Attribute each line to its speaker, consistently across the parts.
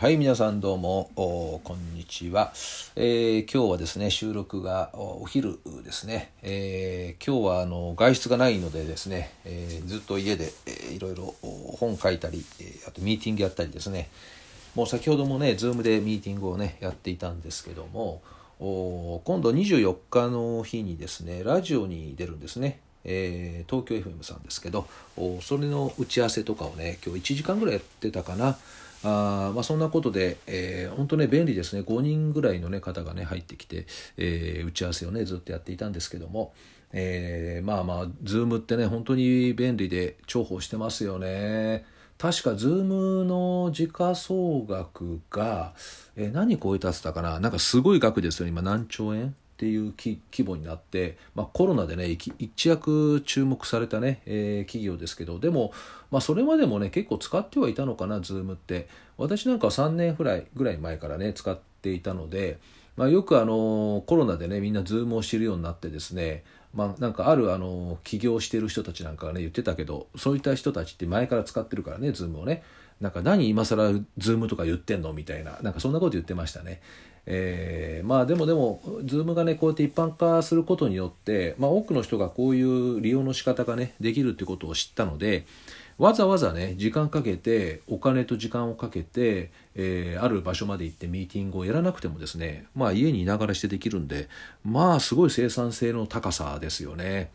Speaker 1: はい、皆さんどうも、こんにちは、えー今日はですね、収録がおお昼ですね、えー今日はあの外出がないのでですね、えーずっと家で、えーいろいろお本書いたり、えあとミーティングやったりですね、もう先ほどもね、 Zoom でミーティングをね、やっていたんですけども、お今度24日の日にですね、ラジオに出るんですね。え東京 FM さんですけどおそれの打ち合わせとかをね今日1時間ぐらいやってたかな。あまあそんなことで、えー本当ね便利ですね。5人ぐらいの、ね、方がね入ってきて、えー打ち合わせをねずっとやっていたんですけども、えーまあまあ Zoom ってね本当に便利で重宝してますよね。確か Zoom の時価総額が、えー何超えたってたかな。なんかすごい額ですよ今。何兆円っていう規模になって、まあ、コロナでね一躍注目されたね、えー企業ですけどでも、まあ、それまでもね結構使ってはいたのかな Zoom って。私なんかは3年ぐらいぐらい前からね使っていたので、まあ、よくあのコロナでねみんな Zoom を知るようになってですねまあ、なんかあるあの起業してる人たちなんかがね言ってたけどそういった人たちって前から使ってるからね Zoom をね。なんか何今更 Zoom とか言ってんの？みたいななんかそんなこと言ってましたね。えーまあでもでも Zoom がねこうやって一般化することによって、まあ、多くの人がこういう利用の仕方がねできるってことを知ったのでわざわざね時間かけてお金と時間をかけて、えーある場所まで行ってミーティングをやらなくてもですねまあ家にいながらしてできるんでまあすごい生産性の高さですよね。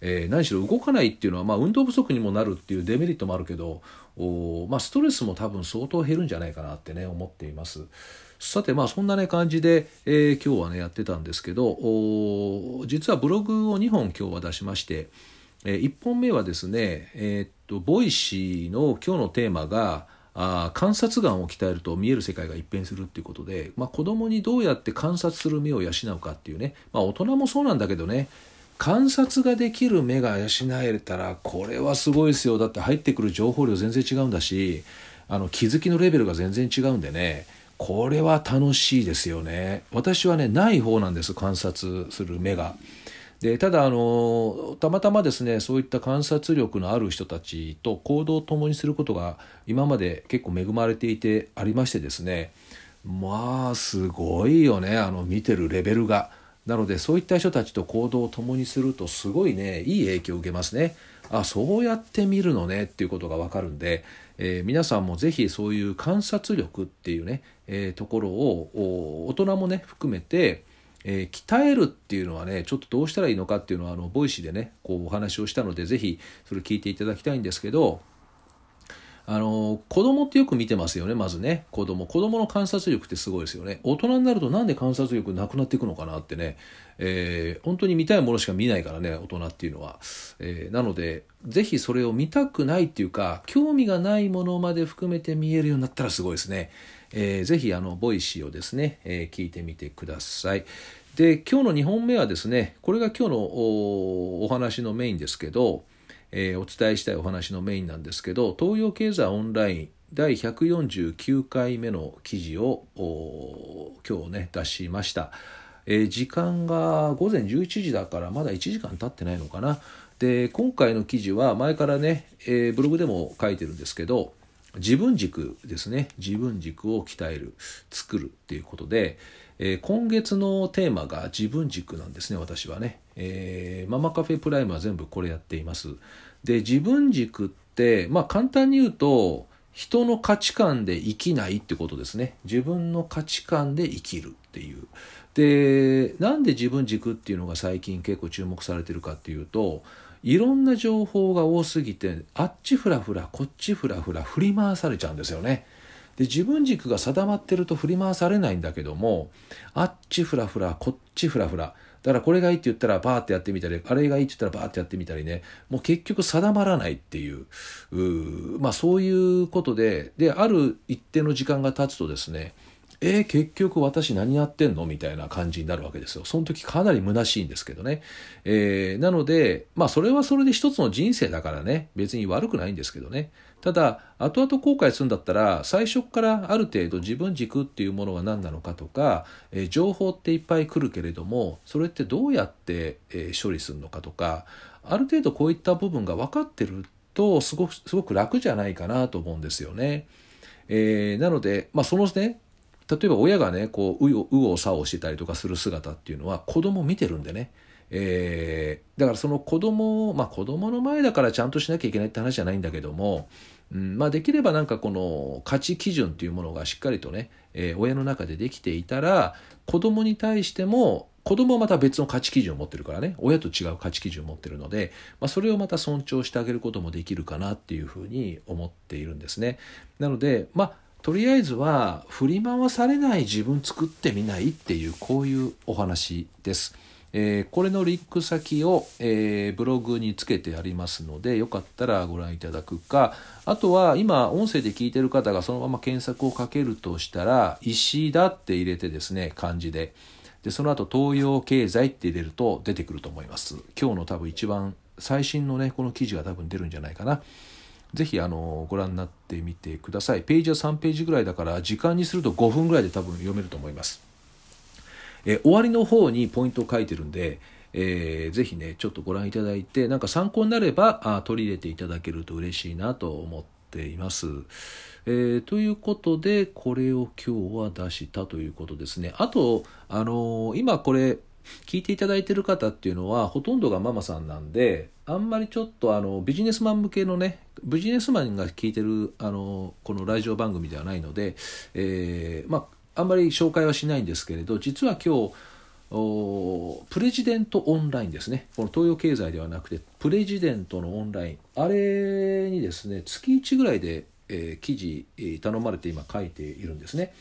Speaker 1: えー何しろ動かないっていうのは、まあ、運動不足にもなるっていうデメリットもあるけどおまあ、ストレスも多分相当減るんじゃないかなってね思っています。さてまあそんなね感じで、えー今日はねやってたんですけどお実はブログを2本今日は出しまして、え1本目はですねえーっと Voicy の今日のテーマがあ観察眼を鍛えると見える世界が一変するっていうことで、まあ、子供にどうやって観察する目を養うかっていうね、まあ、大人もそうなんだけどね観察ができる目が養えたらこれはすごいですよだって入ってくる情報量全然違うんだしあの気づきのレベルが全然違うんでねこれは楽しいですよね私はねない方なんです観察する目が。でただあのたまたまですねそういった観察力のある人たちと行動を共にすることが今まで結構恵まれていてありましてですねまあすごいよねあの見てるレベルが。なのでそういった人たちと行動を共にするとすごいねいい影響を受けますね。あそうやって見るのねっていうことが分かるんで、えー皆さんもぜひそういう観察力っていうね、えーところを大人もね含めて、えー鍛えるっていうのはねちょっとどうしたらいいのかっていうのはあの Voicy でねこうお話をしたのでぜひそれ聞いていただきたいんですけどあの子供ってよく見てますよねまずね。子供。子供の観察力ってすごいですよね。大人になるとなんで観察力なくなっていくのかなってね、えー本当に見たいものしか見ないからね大人っていうのは、えーなのでぜひそれを見たくないっていうか興味がないものまで含めて見えるようになったらすごいですね、えーぜひあの Voicy をですね、えー聞いてみてください。で今日の2本目はですねこれが今日のおお話のメインですけどえーお伝えしたいお話のメインなんですけど東洋経済オンライン第149回目の記事を今日ね出しました、えー時間が午前11時だからまだ1時間経ってないのかな。で今回の記事は前からね、えーブログでも書いてるんですけど自分軸ですね。自分軸を鍛える作るっていうことで、えー今月のテーマが自分軸なんですね私はね、えーママカフェプライムは全部これやっています。で自分軸ってまあ簡単に言うと人の価値観で生きないってことですね。自分の価値観で生きるっていう。でなんで自分軸っていうのが最近結構注目されてるかっていうといろんな情報が多すぎてあっちふらふらこっちふらふら振り回されちゃうんですよね。で自分軸が定まってると振り回されないんだけどもあっちふらふらこっちふらふらだからこれがいいって言ったらバーってやってみたりあれがいいって言ったらバーってやってみたりねもう結局定まらないっていうまあそういうことでである一定の時間が経つとですねえー、結局私何やってんの？みたいな感じになるわけですよ。その時かなり虚しいんですけどね。えーなので、まあそれはそれで一つの人生だからね、別に悪くないんですけどね。ただ、後々後悔するんだったら、最初からある程度自分軸っていうものが何なのかとか、えー情報っていっぱい来るけれども、それってどうやって、えー処理するのかとか、ある程度こういった部分が分かってると、すごく、すごく楽じゃないかなと思うんですよね。えー、なので、まあ、そのね例えば親がねこう右往左往してたりとかする姿っていうのは子供見てるんでね、えー、だからその子供まあ子供の前だからちゃんとしなきゃいけないって話じゃないんだけども、うんまあ、できればなんかこの価値基準っていうものがしっかりとね、えー、親の中でできていたら子供に対しても子供はまた別の価値基準を持ってるからね親と違う価値基準を持ってるので、まあ、それをまた尊重してあげることもできるかなっていうふうに思っているんですね。なのでまあとりあえずは振り回されない自分作ってみないっていうこういうお話です。えー、これのリンク先を、えー、ブログにつけてありますのでよかったらご覧いただくかあとは今音声で聞いてる方がそのまま検索をかけるとしたら石田って入れてですね漢字で。でその後東洋経済って入れると出てくると思います。今日の多分一番最新のねこの記事が多分出るんじゃないかな。ぜひあのご覧になってみてください。ページは3ページぐらいだから時間にすると5分ぐらいで多分読めると思います。え終わりの方にポイントを書いてるんで、えー、ぜひねちょっとご覧いただいてなんか参考になればあ取り入れていただけると嬉しいなと思っています。えー、ということでこれを今日は出したということですね。あと、あのー、今これ聞いていただいてる方っていうのはほとんどがママさんなんであんまりちょっとあのビジネスマン向けのねビジネスマンが聞いてるあのこのラジオ番組ではないので、えー、まああんまり紹介はしないんですけれど実は今日プレジデントオンラインですね。この東洋経済ではなくてプレジデントのオンライン。あれにですね月1ぐらいで、えー、記事、頼まれて今書いているんですね。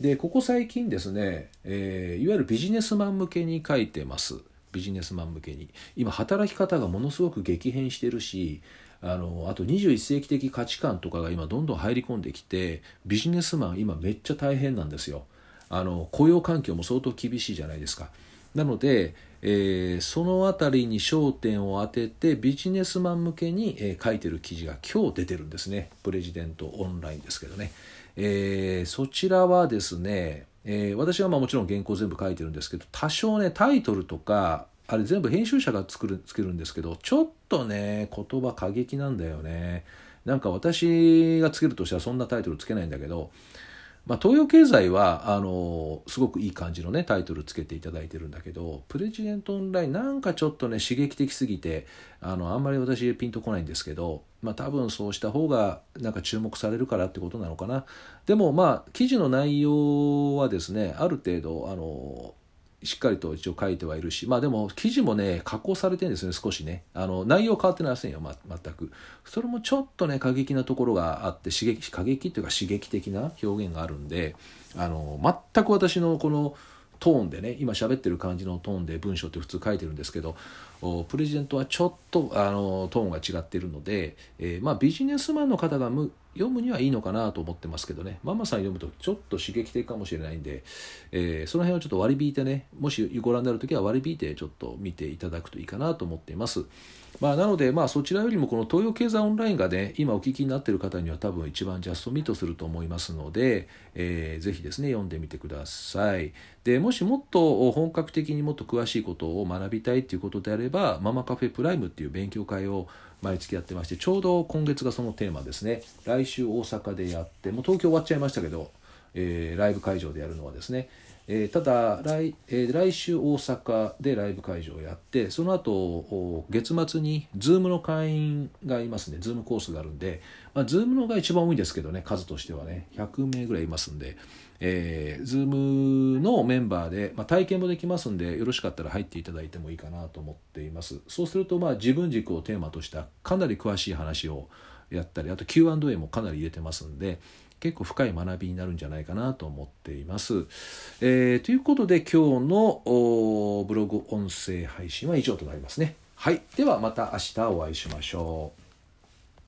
Speaker 1: でここ最近ですね、えー、いわゆるビジネスマン向けに書いてます。ビジネスマン向けに。今働き方がものすごく激変してるしあのあと21世紀的価値観とかが今どんどん入り込んできてビジネスマン今めっちゃ大変なんですよ。あの雇用環境も相当厳しいじゃないですか。なので、えー、その辺りに焦点を当ててビジネスマン向けに、えー、書いてる記事が今日出てるんですね。プレジデントオンラインですけどね、えー、そちらはですね、え私はまあもちろん原稿全部書いてるんですけど多少ねタイトルとかあれ全部編集者が作るつけるんですけどちょっとね言葉過激なんだよね。なんか私がつけるとしたらそんなタイトルつけないんだけど、まあ、東洋経済はあのすごくいい感じのねタイトルつけていただいてるんだけどプレジデントオンラインなんかちょっとね刺激的すぎてあのあんまり私ピンとこないんですけどまあ多分そうした方がなんか注目されるからってことなのかな。でもまあ記事の内容はですねある程度あのしっかりと一応書いてはいるしまあでも記事もね加工されてるんですね少しね。あの内容変わってませんよ、ま、全く。それもちょっとね過激なところがあって刺激過激っていうか刺激的な表現があるんであの全く私のこのトーンでね今喋ってる感じのトーンで文章って普通書いてるんですけどプレジデントはちょっとあのトーンが違ってるので、えー、まあ、ビジネスマンの方が読むにはいいのかなと思ってますけどねママさん読むとちょっと刺激的かもしれないんで、えー、その辺をちょっと割り引いてねもしご覧になるときは割り引いてちょっと見ていただくといいかなと思っています。まあ、なので、まあ、そちらよりもこの東洋経済オンラインがね今お聞きになっている方には多分一番ジャストミートすると思いますので、えー、ぜひですね読んでみてください。でもしもっと本格的にもっと詳しいことを学びたいということであればママカフェプライムっていう勉強会を毎月やってましてちょうど今月がそのテーマですね。来週大阪でやってもう東京終わっちゃいましたけど、えー、ライブ会場でやるのはですねえー、ただ来,、えー、来週大阪でライブ会場をやってその後月末に Zoom の会員がいますね Zoom コースがあるんで、まあ、Zoom のが一番多いんですけどね数としてはね100名ぐらいいますんで、えー、Zoom のメンバーで、まあ、体験もできますんでよろしかったら入っていただいてもいいかなと思っています。そうするとまあ自分軸をテーマとしたかなり詳しい話をやったりあと Q&A もかなり入れてますんで結構深い学びになるんじゃないかなと思っています。えー、ということで今日のブログ音声配信は以上となりますね。はい。ではまた明日お会いしましょう。